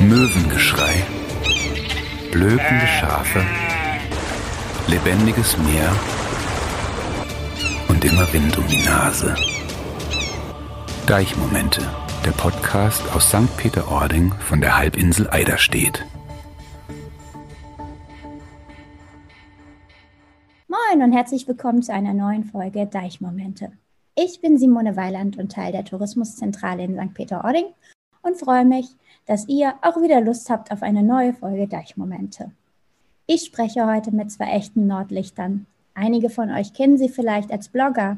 Möwengeschrei, blökende Schafe, lebendiges Meer und immer Wind um die Nase. Deichmomente, der Podcast aus St. Peter-Ording von der Halbinsel Eiderstedt. Moin und herzlich willkommen zu einer neuen Folge Deichmomente. Ich bin Simone Weiland und Teil der Tourismuszentrale in St. Peter-Ording und freue mich, dass ihr auch wieder Lust habt auf eine neue Folge Deichmomente. Ich spreche heute mit zwei echten Nordlichtern. Einige von euch kennen sie vielleicht als Blogger.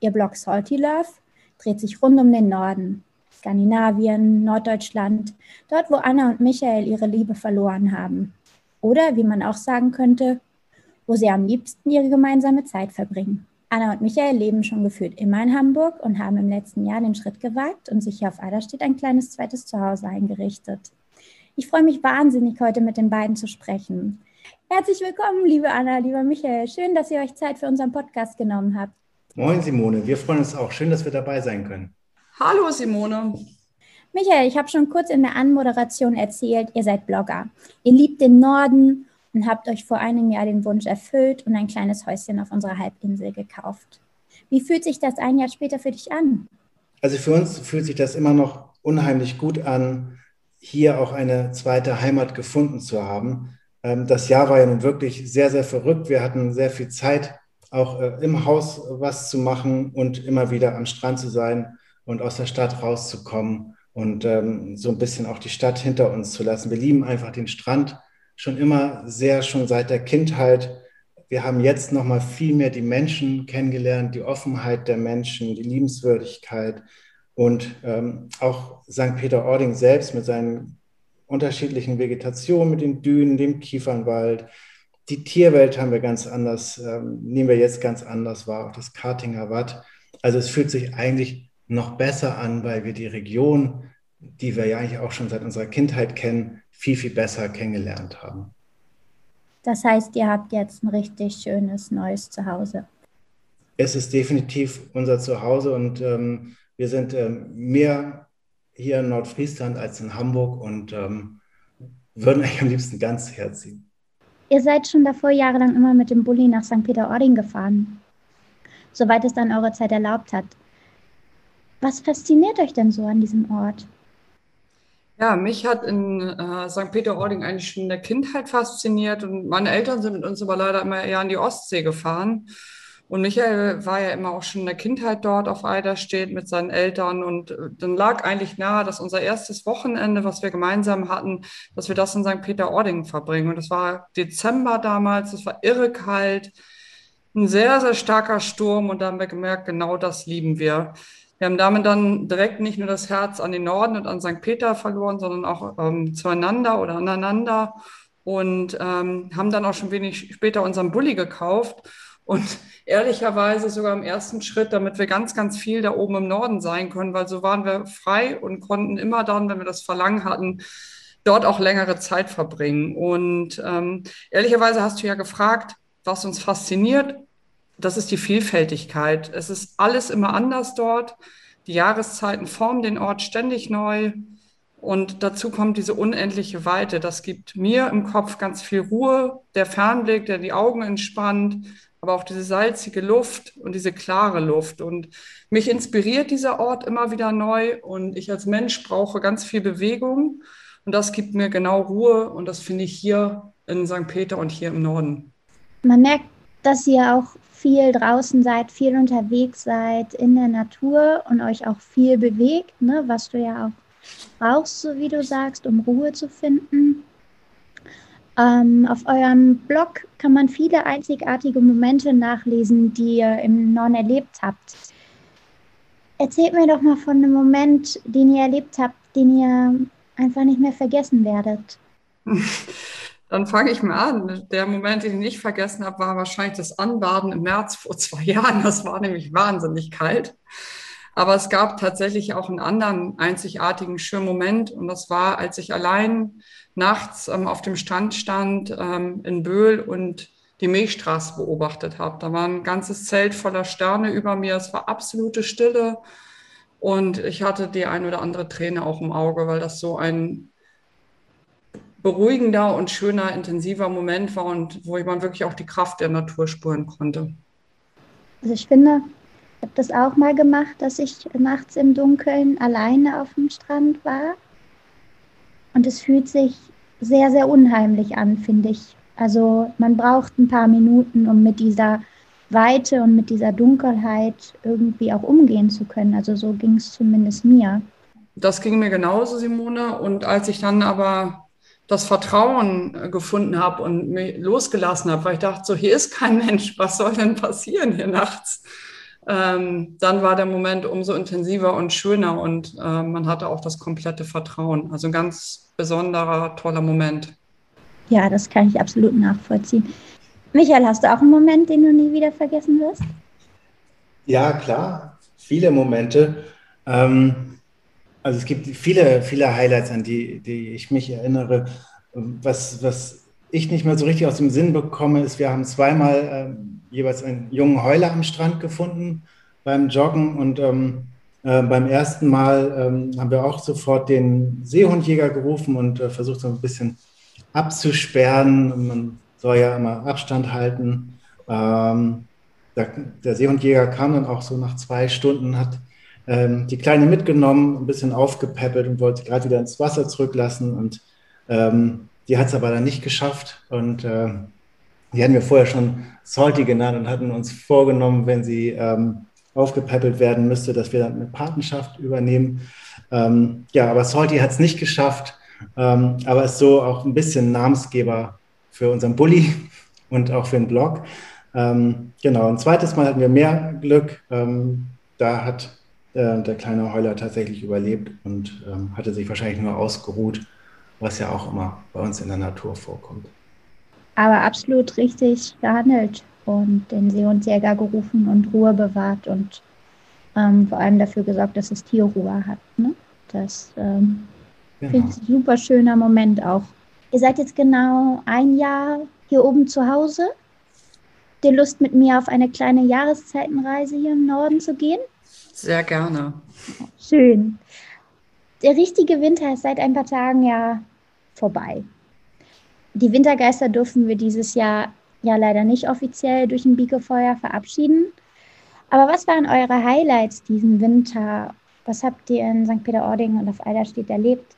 Ihr Blog Salty Love dreht sich rund um den Norden, Skandinavien, Norddeutschland, dort wo Anna und Michael ihre Liebe verloren haben. Oder wie man auch sagen könnte, wo sie am liebsten ihre gemeinsame Zeit verbringen. Anna und Michael leben schon gefühlt immer in Hamburg und haben im letzten Jahr den Schritt gewagt und sich hier auf Eiderstedt ein kleines zweites Zuhause eingerichtet. Ich freue mich wahnsinnig, heute mit den beiden zu sprechen. Herzlich willkommen, liebe Anna, lieber Michael. Schön, dass ihr euch Zeit für unseren Podcast genommen habt. Moin, Simone. Wir freuen uns auch. Schön, dass wir dabei sein können. Hallo, Simone. Michael, ich habe schon kurz in der Anmoderation erzählt, ihr seid Blogger. Ihr liebt den Norden und habt euch vor einem Jahr den Wunsch erfüllt und ein kleines Häuschen auf unserer Halbinsel gekauft. Wie fühlt sich das ein Jahr später für dich an? Also für uns fühlt sich das immer noch unheimlich gut an, hier auch eine zweite Heimat gefunden zu haben. Ähm, das Jahr war ja nun wirklich sehr, sehr verrückt. Wir hatten sehr viel Zeit, auch äh, im Haus was zu machen und immer wieder am Strand zu sein und aus der Stadt rauszukommen und ähm, so ein bisschen auch die Stadt hinter uns zu lassen. Wir lieben einfach den Strand schon immer sehr, schon seit der Kindheit. Wir haben jetzt noch mal viel mehr die Menschen kennengelernt, die Offenheit der Menschen, die Liebenswürdigkeit und ähm, auch St. Peter-Ording selbst mit seinen unterschiedlichen Vegetationen, mit den Dünen, dem Kiefernwald. Die Tierwelt haben wir ganz anders, ähm, nehmen wir jetzt ganz anders wahr, auch das Kartinger Watt. Also es fühlt sich eigentlich noch besser an, weil wir die Region, die wir ja eigentlich auch schon seit unserer Kindheit kennen, viel, viel besser kennengelernt haben. Das heißt, ihr habt jetzt ein richtig schönes neues Zuhause. Es ist definitiv unser Zuhause und ähm, wir sind ähm, mehr hier in Nordfriesland als in Hamburg und ähm, würden eigentlich am liebsten ganz herziehen. Ihr seid schon davor jahrelang immer mit dem Bulli nach St. Peter-Ording gefahren, soweit es dann eure Zeit erlaubt hat. Was fasziniert euch denn so an diesem Ort? Ja, mich hat in äh, St. Peter-Ording eigentlich schon in der Kindheit fasziniert und meine Eltern sind mit uns aber leider immer eher an die Ostsee gefahren. Und Michael war ja immer auch schon in der Kindheit dort auf Eiderstedt mit seinen Eltern und äh, dann lag eigentlich nahe, dass unser erstes Wochenende, was wir gemeinsam hatten, dass wir das in St. Peter-Ording verbringen. Und das war Dezember damals, es war irre kalt, ein sehr, sehr starker Sturm und da haben wir gemerkt, genau das lieben wir. Wir haben damit dann direkt nicht nur das Herz an den Norden und an St. Peter verloren, sondern auch ähm, zueinander oder aneinander und ähm, haben dann auch schon wenig später unseren Bulli gekauft. Und ehrlicherweise sogar im ersten Schritt, damit wir ganz, ganz viel da oben im Norden sein können, weil so waren wir frei und konnten immer dann, wenn wir das Verlangen hatten, dort auch längere Zeit verbringen. Und ähm, ehrlicherweise hast du ja gefragt, was uns fasziniert das ist die Vielfältigkeit. Es ist alles immer anders dort. Die Jahreszeiten formen den Ort ständig neu. Und dazu kommt diese unendliche Weite. Das gibt mir im Kopf ganz viel Ruhe, der Fernblick, der die Augen entspannt, aber auch diese salzige Luft und diese klare Luft. Und mich inspiriert dieser Ort immer wieder neu. Und ich als Mensch brauche ganz viel Bewegung. Und das gibt mir genau Ruhe. Und das finde ich hier in St. Peter und hier im Norden. Man merkt, dass ihr auch viel draußen seid, viel unterwegs seid in der Natur und euch auch viel bewegt, ne, was du ja auch brauchst, so wie du sagst, um Ruhe zu finden. Ähm, auf eurem Blog kann man viele einzigartige Momente nachlesen, die ihr im Norden erlebt habt. Erzählt mir doch mal von einem Moment, den ihr erlebt habt, den ihr einfach nicht mehr vergessen werdet. Dann fange ich mal an. Der Moment, den ich nicht vergessen habe, war wahrscheinlich das Anbaden im März vor zwei Jahren. Das war nämlich wahnsinnig kalt. Aber es gab tatsächlich auch einen anderen einzigartigen schönen Moment. Und das war, als ich allein nachts ähm, auf dem Strand stand ähm, in Böhl und die Milchstraße beobachtet habe. Da war ein ganzes Zelt voller Sterne über mir. Es war absolute Stille. Und ich hatte die ein oder andere Träne auch im Auge, weil das so ein beruhigender und schöner, intensiver Moment war und wo man wirklich auch die Kraft der Natur spüren konnte. Also ich finde, ich habe das auch mal gemacht, dass ich nachts im Dunkeln alleine auf dem Strand war. Und es fühlt sich sehr, sehr unheimlich an, finde ich. Also man braucht ein paar Minuten, um mit dieser Weite und mit dieser Dunkelheit irgendwie auch umgehen zu können. Also so ging es zumindest mir. Das ging mir genauso, Simone. Und als ich dann aber das Vertrauen äh, gefunden habe und mich losgelassen habe, weil ich dachte, so hier ist kein Mensch, was soll denn passieren hier nachts? Ähm, dann war der Moment umso intensiver und schöner und äh, man hatte auch das komplette Vertrauen. Also ein ganz besonderer, toller Moment. Ja, das kann ich absolut nachvollziehen. Michael, hast du auch einen Moment, den du nie wieder vergessen wirst? Ja, klar, viele Momente. Ähm, also es gibt viele, viele Highlights, an die, die ich mich erinnere. Was, was ich nicht mehr so richtig aus dem Sinn bekomme, ist, wir haben zweimal äh, jeweils einen jungen Heuler am Strand gefunden beim Joggen und ähm, äh, beim ersten Mal ähm, haben wir auch sofort den Seehundjäger gerufen und äh, versucht so ein bisschen abzusperren. Man soll ja immer Abstand halten. Ähm, der, der Seehundjäger kam dann auch so nach zwei Stunden, hat ähm, die Kleine mitgenommen, ein bisschen aufgepäppelt und wollte gerade wieder ins Wasser zurücklassen. Und ähm, die hat es aber dann nicht geschafft. Und äh, die hatten wir vorher schon Salty genannt und hatten uns vorgenommen, wenn sie ähm, aufgepäppelt werden müsste, dass wir dann eine Patenschaft übernehmen. Ähm, ja, aber Salty hat es nicht geschafft, ähm, aber ist so auch ein bisschen Namensgeber für unseren Bulli und auch für den Blog. Ähm, genau, ein zweites Mal hatten wir mehr Glück. Ähm, da hat äh, der kleine Heuler tatsächlich überlebt und ähm, hatte sich wahrscheinlich nur ausgeruht, was ja auch immer bei uns in der Natur vorkommt. Aber absolut richtig gehandelt und den Seehundsjäger gerufen und Ruhe bewahrt und ähm, vor allem dafür gesorgt, dass das Tier Ruhe hat. Ne? Das ähm, genau. finde ich ein super schöner Moment auch. Ihr seid jetzt genau ein Jahr hier oben zu Hause. Habt ihr Lust, mit mir auf eine kleine Jahreszeitenreise hier im Norden zu gehen? Sehr gerne. Schön. Der richtige Winter ist seit ein paar Tagen ja vorbei. Die Wintergeister dürfen wir dieses Jahr ja leider nicht offiziell durch ein Biegefeuer verabschieden. Aber was waren eure Highlights diesen Winter? Was habt ihr in St. Peter-Ording und auf Eiderstedt erlebt?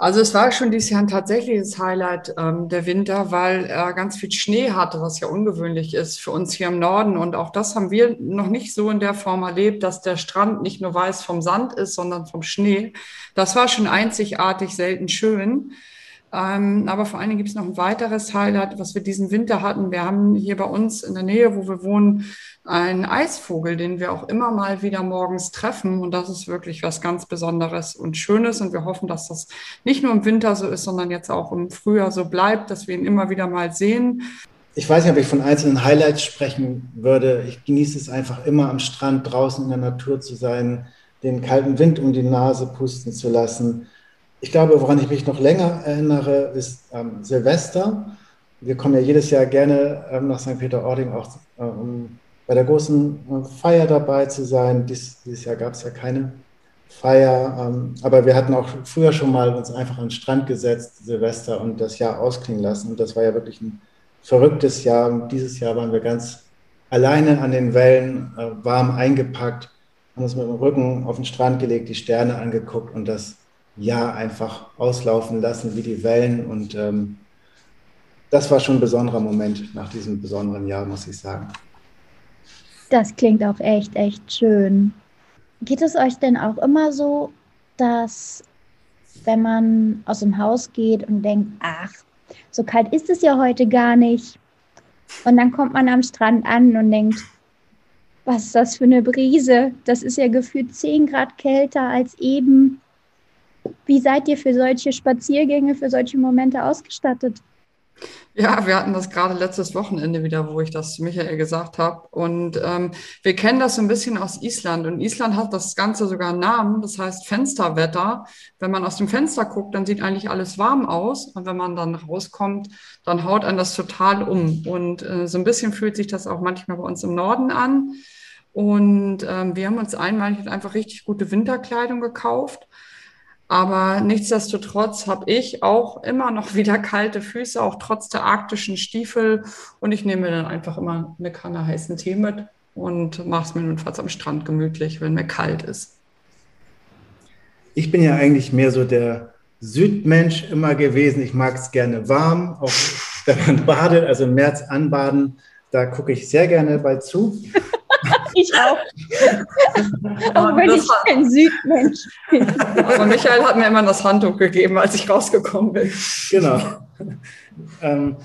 Also es war schon dieses Jahr ein tatsächliches Highlight ähm, der Winter, weil er ganz viel Schnee hatte, was ja ungewöhnlich ist für uns hier im Norden. Und auch das haben wir noch nicht so in der Form erlebt, dass der Strand nicht nur weiß vom Sand ist, sondern vom Schnee. Das war schon einzigartig, selten schön. Ähm, aber vor allen Dingen gibt es noch ein weiteres Highlight, was wir diesen Winter hatten. Wir haben hier bei uns in der Nähe, wo wir wohnen, einen Eisvogel, den wir auch immer mal wieder morgens treffen. Und das ist wirklich was ganz Besonderes und Schönes. Und wir hoffen, dass das nicht nur im Winter so ist, sondern jetzt auch im Frühjahr so bleibt, dass wir ihn immer wieder mal sehen. Ich weiß nicht, ob ich von einzelnen Highlights sprechen würde. Ich genieße es einfach immer am Strand draußen in der Natur zu sein, den kalten Wind um die Nase pusten zu lassen ich glaube, woran ich mich noch länger erinnere, ist ähm, Silvester. Wir kommen ja jedes Jahr gerne ähm, nach St. Peter-Ording auch äh, um bei der großen äh, Feier dabei zu sein. Dies, dieses Jahr gab es ja keine Feier, ähm, aber wir hatten auch früher schon mal uns einfach an den Strand gesetzt, Silvester, und das Jahr ausklingen lassen. Und das war ja wirklich ein verrücktes Jahr. Und dieses Jahr waren wir ganz alleine an den Wellen, äh, warm eingepackt, haben uns mit dem Rücken auf den Strand gelegt, die Sterne angeguckt und das Jahr einfach auslaufen lassen wie die Wellen. Und ähm, das war schon ein besonderer Moment nach diesem besonderen Jahr, muss ich sagen. Das klingt auch echt, echt schön. Geht es euch denn auch immer so, dass wenn man aus dem Haus geht und denkt, ach, so kalt ist es ja heute gar nicht. Und dann kommt man am Strand an und denkt, was ist das für eine Brise? Das ist ja gefühlt 10 Grad kälter als eben. Wie seid ihr für solche Spaziergänge, für solche Momente ausgestattet? Ja, wir hatten das gerade letztes Wochenende wieder, wo ich das zu Michael gesagt habe. Und ähm, wir kennen das so ein bisschen aus Island. Und Island hat das Ganze sogar einen Namen, das heißt Fensterwetter. Wenn man aus dem Fenster guckt, dann sieht eigentlich alles warm aus. Und wenn man dann rauskommt, dann haut einen das total um. Und äh, so ein bisschen fühlt sich das auch manchmal bei uns im Norden an. Und ähm, wir haben uns einmal einfach richtig gute Winterkleidung gekauft Aber nichtsdestotrotz habe ich auch immer noch wieder kalte Füße, auch trotz der arktischen Stiefel. Und ich nehme mir dann einfach immer eine Kanne heißen Tee mit und mache es mir notfalls am Strand gemütlich, wenn mir kalt ist. Ich bin ja eigentlich mehr so der Südmensch immer gewesen. Ich mag es gerne warm, auch wenn man badet, also im März anbaden. Da gucke ich sehr gerne bei zu. ich auch. auch wenn ich kein Südmensch bin. Aber Michael hat mir immer das Handtuch gegeben, als ich rausgekommen bin. Genau. Ähm,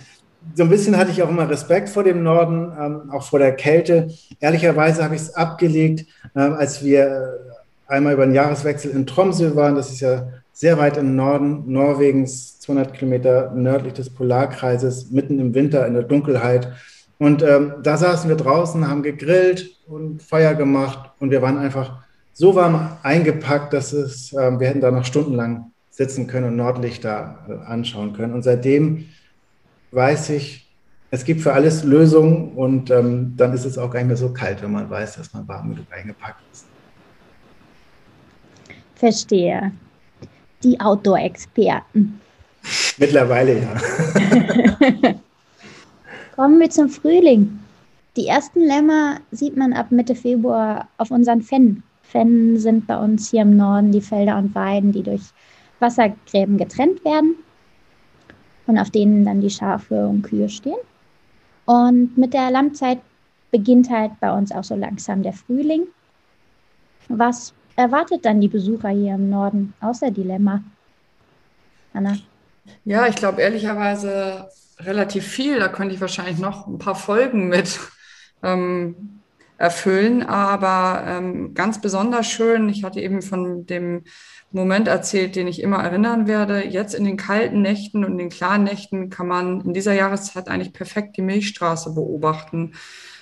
so ein bisschen hatte ich auch immer Respekt vor dem Norden, ähm, auch vor der Kälte. Ehrlicherweise habe ich es abgelegt, äh, als wir einmal über den Jahreswechsel in Tromsø waren. Das ist ja sehr weit im Norden Norwegens, 200 Kilometer nördlich des Polarkreises, mitten im Winter in der Dunkelheit. Und ähm, da saßen wir draußen, haben gegrillt und Feuer gemacht und wir waren einfach so warm eingepackt, dass es, äh, wir hätten da noch stundenlang sitzen können und Nordlichter anschauen können. Und seitdem weiß ich, es gibt für alles Lösungen und ähm, dann ist es auch gar nicht mehr so kalt, wenn man weiß, dass man warm genug eingepackt ist. Verstehe. Die Outdoor-Experten. Mittlerweile ja. Kommen wir zum Frühling. Die ersten Lämmer sieht man ab Mitte Februar auf unseren Fennen. Fennen sind bei uns hier im Norden die Felder und Weiden, die durch Wassergräben getrennt werden und auf denen dann die Schafe und Kühe stehen. Und mit der Lammzeit beginnt halt bei uns auch so langsam der Frühling. Was erwartet dann die Besucher hier im Norden, außer Dilemma? Anna? Ja, ich glaube ehrlicherweise relativ viel. Da könnte ich wahrscheinlich noch ein paar Folgen mit ähm, erfüllen. Aber ähm, ganz besonders schön, ich hatte eben von dem Moment erzählt, den ich immer erinnern werde. Jetzt in den kalten Nächten und den klaren Nächten kann man in dieser Jahreszeit eigentlich perfekt die Milchstraße beobachten.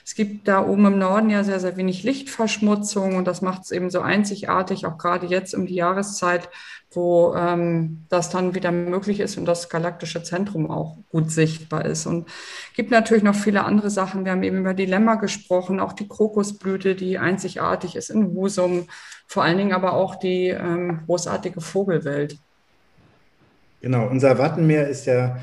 Es gibt da oben im Norden ja sehr, sehr wenig Lichtverschmutzung und das macht es eben so einzigartig, auch gerade jetzt um die Jahreszeit, wo ähm, das dann wieder möglich ist und das galaktische Zentrum auch gut sichtbar ist. Und gibt natürlich noch viele andere Sachen. Wir haben eben über Dilemma gesprochen, auch die Krokusblüte, die einzigartig ist in Husum, vor allen Dingen aber auch die ähm, großartige Vogelwelt. Genau, unser Wattenmeer ist ja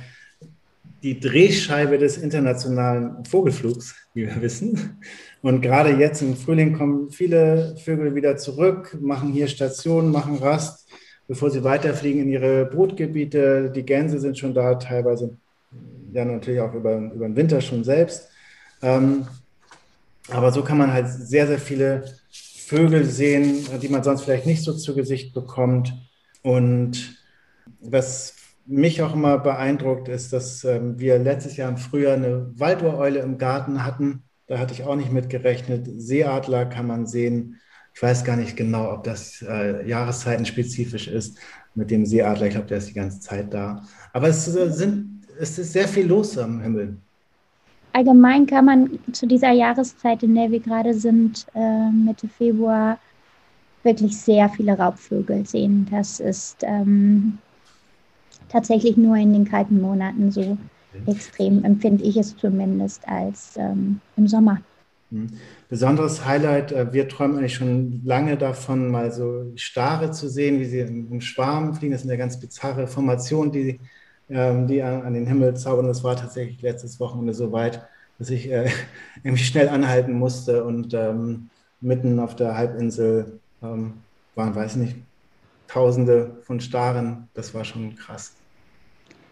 die Drehscheibe des internationalen Vogelflugs, wie wir wissen. Und gerade jetzt im Frühling kommen viele Vögel wieder zurück, machen hier Stationen, machen Rast, bevor sie weiterfliegen in ihre Brutgebiete. Die Gänse sind schon da, teilweise ja natürlich auch über, über den Winter schon selbst. Ähm, aber so kann man halt sehr, sehr viele Vögel sehen, die man sonst vielleicht nicht so zu Gesicht bekommt. Und was mich auch immer beeindruckt, ist, dass ähm, wir letztes Jahr im Frühjahr eine Waldureule im Garten hatten. Da hatte ich auch nicht mit gerechnet. Seeadler kann man sehen. Ich weiß gar nicht genau, ob das äh, jahreszeitenspezifisch ist mit dem Seeadler. Ich glaube, der ist die ganze Zeit da. Aber es, äh, sind, es ist sehr viel los am Himmel. Allgemein kann man zu dieser Jahreszeit, in der wir gerade sind, äh, Mitte Februar, wirklich sehr viele Raubvögel sehen. Das ist ähm, tatsächlich nur in den kalten Monaten so extrem, empfinde ich es zumindest, als ähm, im Sommer. Hm. Besonderes Highlight, äh, wir träumen eigentlich schon lange davon, mal so Stare zu sehen, wie sie im Schwarm fliegen. Das ist eine ganz bizarre Formation, die, ähm, die an den Himmel zaubern. Das war tatsächlich letztes Wochenende so weit, dass ich äh, irgendwie schnell anhalten musste und ähm, mitten auf der Halbinsel ähm, waren, weiß nicht, Tausende von Staren. Das war schon krass.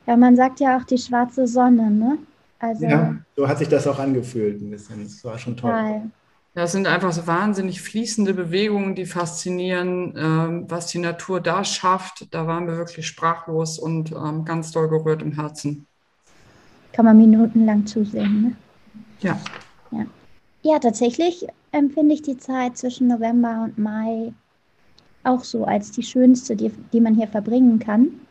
Ja, man sagt ja auch die schwarze Sonne, ne? Also, ja, so hat sich das auch angefühlt ein bisschen. Das war schon toll. Geil. Ja, es sind einfach so wahnsinnig fließende Bewegungen, die faszinieren, ähm, was die Natur da schafft. Da waren wir wirklich sprachlos und ähm, ganz doll gerührt im Herzen. Kann man minutenlang zusehen, ne? Ja. Ja, ja tatsächlich empfinde ich die Zeit zwischen November und Mai auch so als die schönste, die, die man hier verbringen kann.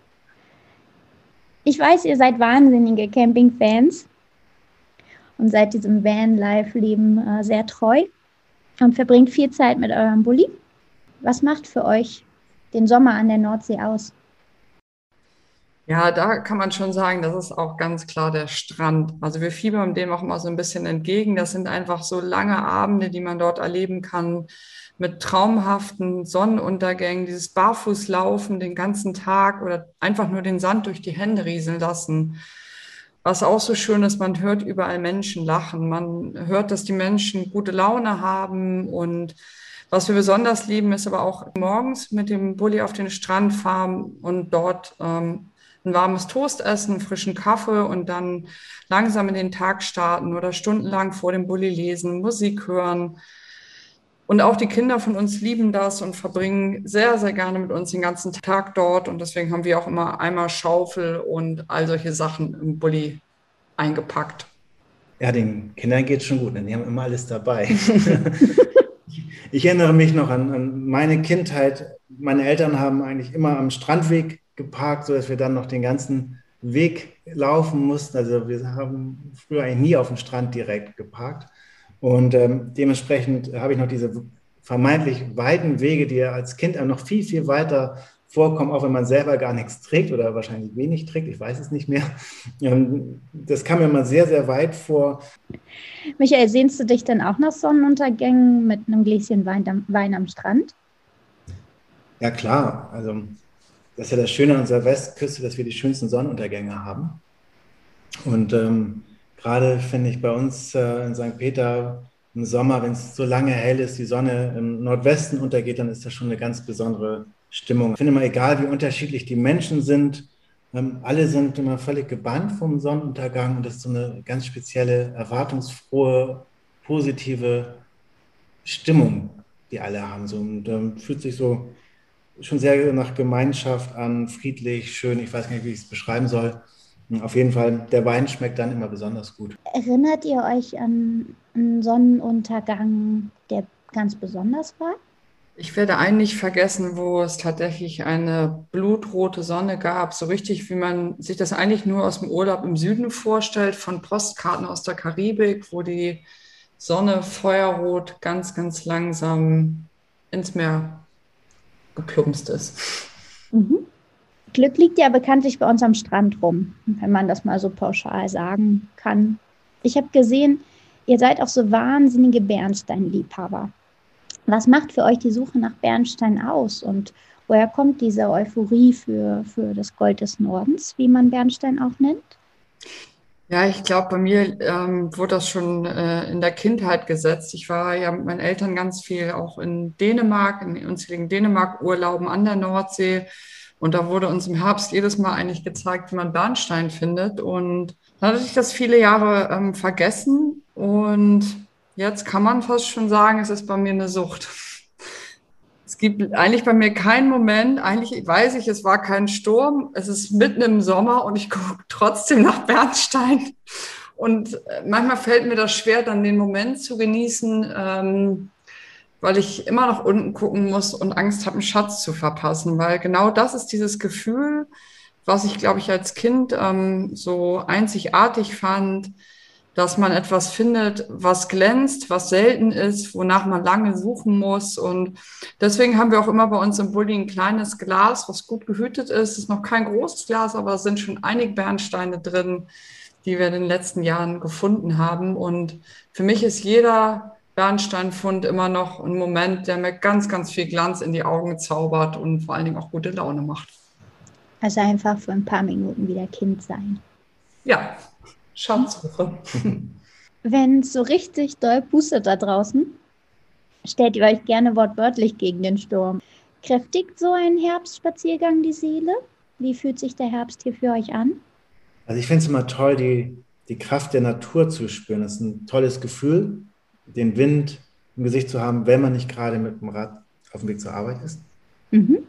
Ich weiß, ihr seid wahnsinnige Camping-Fans und seid diesem Van-Life-Leben äh, sehr treu und verbringt viel Zeit mit eurem Bulli. Was macht für euch den Sommer an der Nordsee aus? Ja, da kann man schon sagen, das ist auch ganz klar der Strand. Also wir fiebern dem auch immer so ein bisschen entgegen. Das sind einfach so lange Abende, die man dort erleben kann mit traumhaften Sonnenuntergängen, dieses Barfußlaufen den ganzen Tag oder einfach nur den Sand durch die Hände rieseln lassen. Was auch so schön ist, man hört überall Menschen lachen. Man hört, dass die Menschen gute Laune haben und was wir besonders lieben, ist aber auch morgens mit dem Bulli auf den Strand fahren und dort ähm, ein warmes Toast essen, frischen Kaffee und dann langsam in den Tag starten oder stundenlang vor dem Bulli lesen, Musik hören. Und auch die Kinder von uns lieben das und verbringen sehr, sehr gerne mit uns den ganzen Tag dort. Und deswegen haben wir auch immer einmal Schaufel und all solche Sachen im Bulli eingepackt. Ja, den Kindern geht es schon gut, denn die haben immer alles dabei. ich erinnere mich noch an, an, meine Kindheit. Meine Eltern haben eigentlich immer am Strandweg geparkt, sodass wir dann noch den ganzen Weg laufen mussten. Also wir haben früher eigentlich nie auf dem Strand direkt geparkt. Und ähm, dementsprechend habe ich noch diese vermeintlich weiten Wege, die ja als Kind noch viel, viel weiter vorkommen, auch wenn man selber gar nichts trägt oder wahrscheinlich wenig trägt, ich weiß es nicht mehr. Ähm, das kam mir mal sehr, sehr weit vor. Michael, sehnst du dich denn auch nach Sonnenuntergängen mit einem Gläschen Wein, Wein am Strand? Ja, klar. Also das ist ja das Schöne an unserer Westküste, dass wir die schönsten Sonnenuntergänge haben. Und ähm, gerade finde ich bei uns äh, in St. Peter im Sommer, wenn es so lange hell ist, die Sonne im Nordwesten untergeht, dann ist das schon eine ganz besondere Stimmung. Ich finde mal, egal wie unterschiedlich die Menschen sind, ähm, alle sind immer völlig gebannt vom Sonnenuntergang und das ist so eine ganz spezielle, erwartungsfrohe, positive Stimmung, die alle haben. So, und ähm, fühlt sich so schon sehr nach Gemeinschaft an, friedlich, schön. Ich weiß gar nicht, wie ich es beschreiben soll. Auf jeden Fall, der Wein schmeckt dann immer besonders gut. Erinnert ihr euch an einen Sonnenuntergang, der ganz besonders war? Ich werde einen nicht vergessen, wo es tatsächlich eine blutrote Sonne gab, so richtig, wie man sich das eigentlich nur aus dem Urlaub im Süden vorstellt, von Postkarten aus der Karibik, wo die Sonne feuerrot ganz, ganz langsam ins Meer geplumpst ist. Mhm. Glück liegt ja bekanntlich bei uns am Strand rum, wenn man das mal so pauschal sagen kann. Ich habe gesehen, ihr seid auch so wahnsinnige Bernstein-Liebhaber. Was macht für euch die Suche nach Bernstein aus und woher kommt diese Euphorie für, für das Gold des Nordens, wie man Bernstein auch nennt? Ja, ich glaube, bei mir ähm, wurde das schon äh, in der Kindheit gesetzt. Ich war ja mit meinen Eltern ganz viel auch in Dänemark, in unzähligen Dänemark-Urlauben an der Nordsee. Und da wurde uns im Herbst jedes Mal eigentlich gezeigt, wie man Bernstein findet. Und dann hatte ich das viele Jahre ähm, vergessen. Und jetzt kann man fast schon sagen, es ist bei mir eine Sucht. Es gibt eigentlich bei mir keinen Moment, eigentlich weiß ich, es war kein Sturm, es ist mitten im Sommer und ich gucke trotzdem nach Bernstein. Und äh, manchmal fällt mir das schwer, dann den Moment zu genießen, ähm, weil ich immer nach unten gucken muss und Angst habe, einen Schatz zu verpassen. Weil genau das ist dieses Gefühl, was ich, glaube ich, als Kind ähm, so einzigartig fand, dass man etwas findet, was glänzt, was selten ist, wonach man lange suchen muss. Und deswegen haben wir auch immer bei uns im Bulli ein kleines Glas, was gut gehütet ist. Es ist noch kein großes Glas, aber es sind schon einige Bernsteine drin, die wir in den letzten Jahren gefunden haben. Und für mich ist jeder Bernsteinfund immer noch ein Moment, der mir ganz, ganz viel Glanz in die Augen zaubert und vor allen Dingen auch gute Laune macht. Also einfach für ein paar Minuten wieder Kind sein. Ja, Schatzsuche. Wenn es so richtig doll pustet da draußen, stellt ihr euch gerne wortwörtlich gegen den Sturm. Kräftigt so ein Herbstspaziergang die Seele? Wie fühlt sich der Herbst hier für euch an? Also ich finde es immer toll, die, die Kraft der Natur zu spüren. Das ist ein tolles Gefühl, den Wind im Gesicht zu haben, wenn man nicht gerade mit dem Rad auf dem Weg zur Arbeit ist. Mhm.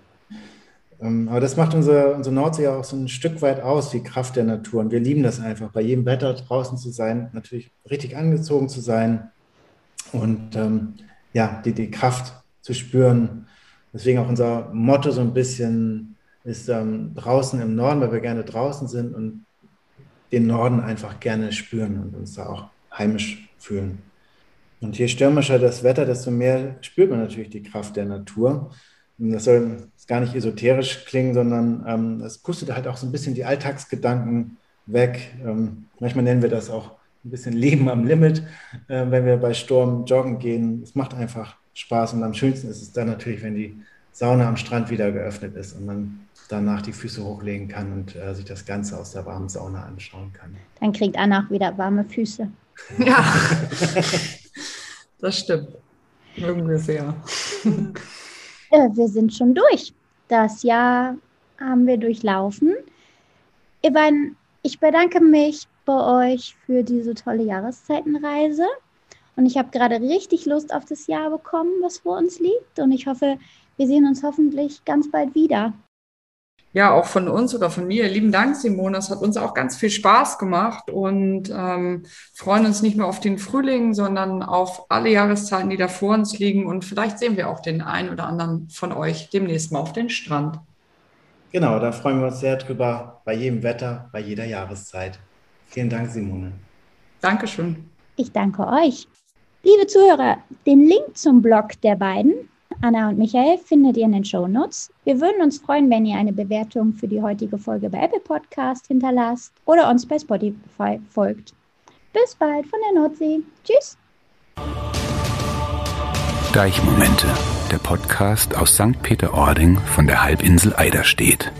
Ähm, aber das macht unsere, unsere Nordsee ja auch so ein Stück weit aus, die Kraft der Natur. Und wir lieben das einfach, bei jedem Wetter draußen zu sein, natürlich richtig angezogen zu sein und ähm, ja, die, die Kraft zu spüren. Deswegen auch unser Motto so ein bisschen ist ähm, draußen im Norden, weil wir gerne draußen sind und den Norden einfach gerne spüren und uns da auch heimisch fühlen. Und je stürmischer das Wetter, desto mehr spürt man natürlich die Kraft der Natur. Das soll gar nicht esoterisch klingen, sondern ähm, es pustet halt auch so ein bisschen die Alltagsgedanken weg. Ähm, manchmal nennen wir das auch ein bisschen Leben am Limit, äh, wenn wir bei Sturm joggen gehen. Es macht einfach Spaß und am schönsten ist es dann natürlich, wenn die Sauna am Strand wieder geöffnet ist und man danach die Füße hochlegen kann und äh, sich das Ganze aus der warmen Sauna anschauen kann. Dann kriegt Anna auch wieder warme Füße. Ja, das stimmt. Irgendwie sehr. Äh, wir sind schon durch. Das Jahr haben wir durchlaufen. Ivan, ich bedanke mich bei euch für diese tolle Jahreszeitenreise. Und ich habe gerade richtig Lust auf das Jahr bekommen, was vor uns liegt. Und ich hoffe, wir sehen uns hoffentlich ganz bald wieder. Ja, auch von uns oder von mir. Lieben Dank, Simone. Es hat uns auch ganz viel Spaß gemacht und ähm, freuen uns nicht nur auf den Frühling, sondern auf alle Jahreszeiten, die da vor uns liegen. Und vielleicht sehen wir auch den einen oder anderen von euch demnächst mal auf den Strand. Genau, da freuen wir uns sehr drüber, bei jedem Wetter, bei jeder Jahreszeit. Vielen Dank, Simone. Dankeschön. Ich danke euch. Liebe Zuhörer, den Link zum Blog der beiden, Anna und Michael, findet ihr in den Show Notes. Wir würden uns freuen, wenn ihr eine Bewertung für die heutige Folge bei Apple Podcast hinterlasst oder uns bei Spotify folgt. Bis bald von der Nordsee. Tschüss. Deichmomente, der Podcast aus St. Peter-Ording von der Halbinsel Eiderstedt.